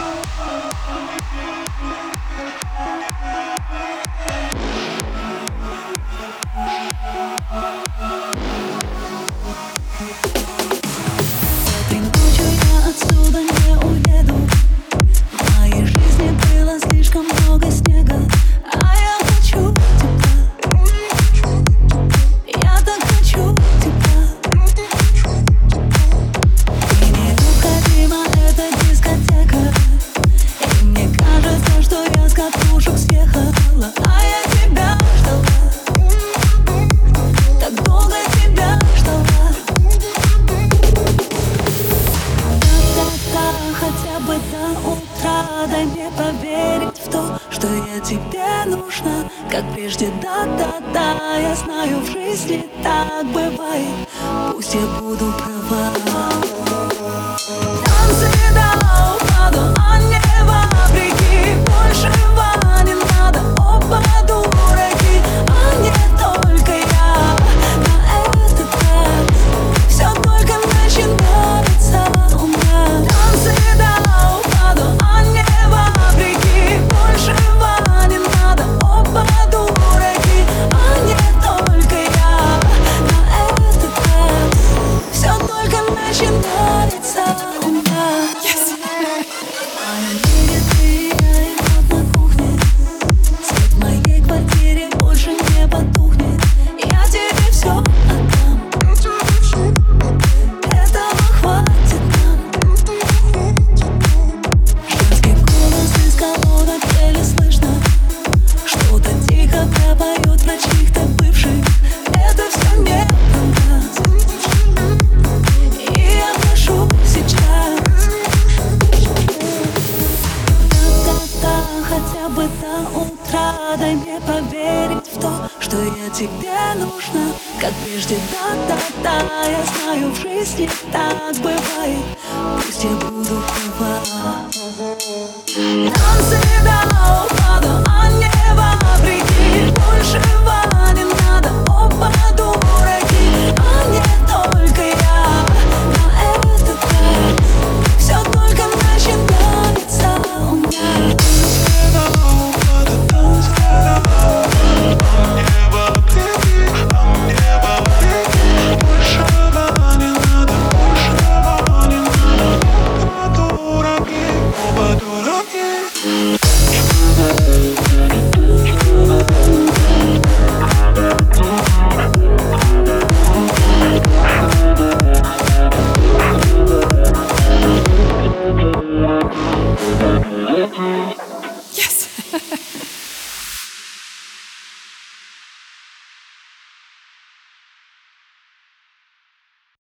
oh, oh, oh. что я тебе нужна Как прежде, да-да-да Я знаю, в жизни так бывает. Пусть я буду права. отрадой мне поверить в то, что я тебе нужна. Как прежде, да-да-да, я знаю, в жизни так бывает. Пусть я буду права. Нам всегда упаду, а не вопреки Больше вопреки